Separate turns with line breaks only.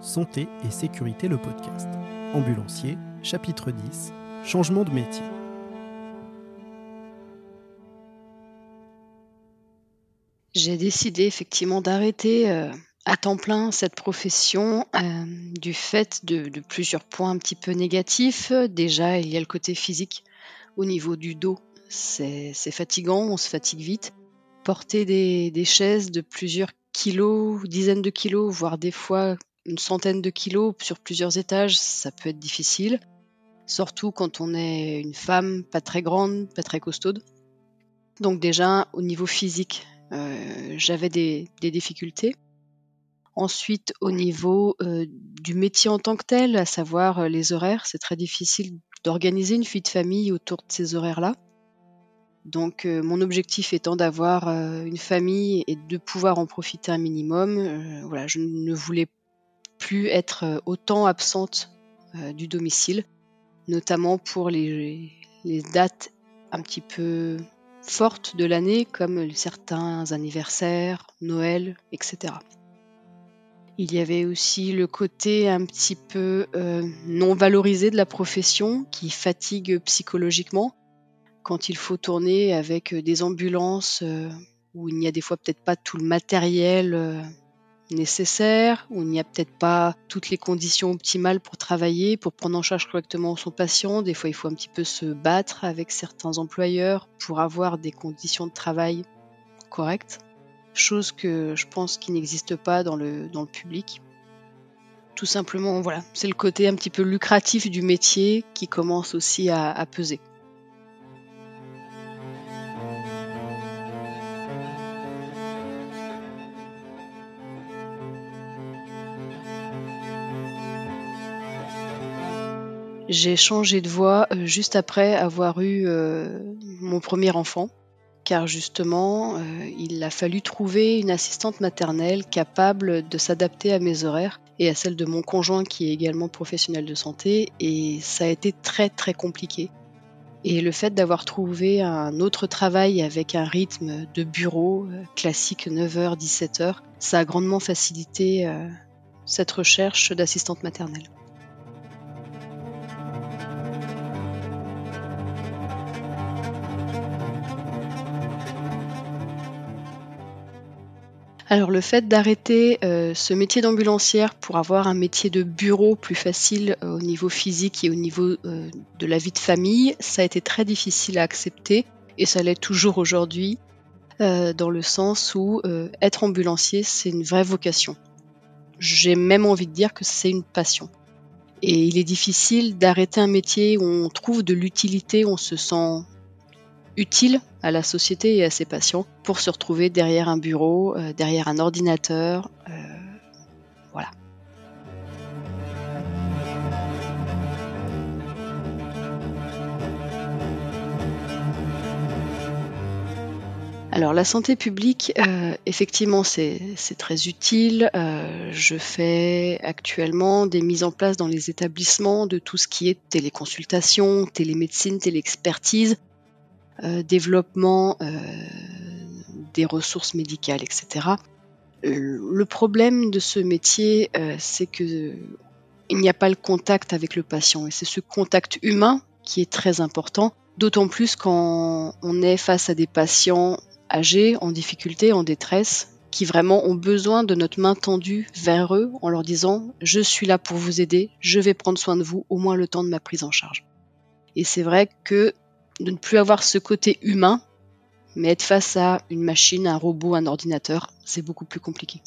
Santé et sécurité le podcast. Ambulancier, chapitre 10, changement de métier.
J'ai décidé effectivement d'arrêter euh, à temps plein cette profession euh, du fait de, plusieurs points un petit peu négatifs. Déjà, il y a le côté physique au niveau du dos. C'est fatigant, on se fatigue vite. Porter des chaises de plusieurs kilos, dizaines de kilos, voire des fois une centaine de kilos sur plusieurs étages, ça peut être difficile. Surtout quand on est une femme pas très grande, pas très costaude. Donc déjà, au niveau physique, euh, j'avais des, difficultés. Ensuite, au niveau euh, du métier en tant que tel, à savoir euh, les horaires, c'est très difficile d'organiser une de famille autour de ces horaires-là. Donc mon objectif étant d'avoir une famille et de pouvoir en profiter un minimum, je ne voulais plus être euh, autant absente euh, du domicile, notamment pour les, dates un petit peu fortes de l'année, comme certains anniversaires, Noël, etc. Il y avait aussi le côté un petit peu euh, non valorisé de la profession qui fatigue psychologiquement quand il faut tourner avec des ambulances où il n'y a des fois peut-être pas tout le matériel nécessaire, où il n'y a peut-être pas toutes les conditions optimales pour travailler, pour prendre en charge correctement son patient. Des fois, il faut un petit peu se battre avec certains employeurs pour avoir des conditions de travail correctes, chose que je pense qui n'existe pas dans le, public. Tout simplement, voilà, c'est le côté un petit peu lucratif du métier qui commence aussi à peser. J'ai changé de voie euh, juste après avoir eu euh, mon premier enfant, car justement, euh, il a fallu trouver une assistante maternelle capable de s'adapter à mes horaires et à celles de mon conjoint qui est également professionnel de santé, et ça a été très très compliqué. Et le fait d'avoir trouvé un autre travail avec un rythme de bureau classique 9h, 17h, ça a grandement facilité cette recherche d'assistante maternelle. Alors le fait d'arrêter euh, ce métier d'ambulancière pour avoir un métier de bureau plus facile euh, au niveau physique et au niveau euh, de la vie de famille, ça a été très difficile à accepter et ça l'est toujours aujourd'hui dans le sens où être ambulancier c'est une vraie vocation. J'ai même envie de dire que c'est une passion. Et il est difficile d'arrêter un métier où on trouve de l'utilité, on se sent utile à la société et à ses patients pour se retrouver derrière un bureau, euh, derrière un ordinateur. euh, voilà. Alors la santé publique, euh, effectivement, c'est très utile. Je fais actuellement des mises en place dans les établissements de tout ce qui est téléconsultation, télémédecine, téléexpertise, développement euh, des ressources médicales, etc. Euh, Le problème de ce métier, euh, c'est que il n'y a pas le contact avec le patient et c'est ce contact humain qui est très important, d'autant plus quand on est face à des patients âgés, en difficulté, en détresse, qui vraiment ont besoin de notre main tendue vers eux en leur disant je suis là pour vous aider, je vais prendre soin de vous au moins le temps de ma prise en charge. Et c'est vrai que de ne plus avoir ce côté humain, mais être face à une machine, un robot, un ordinateur, c'est beaucoup plus compliqué.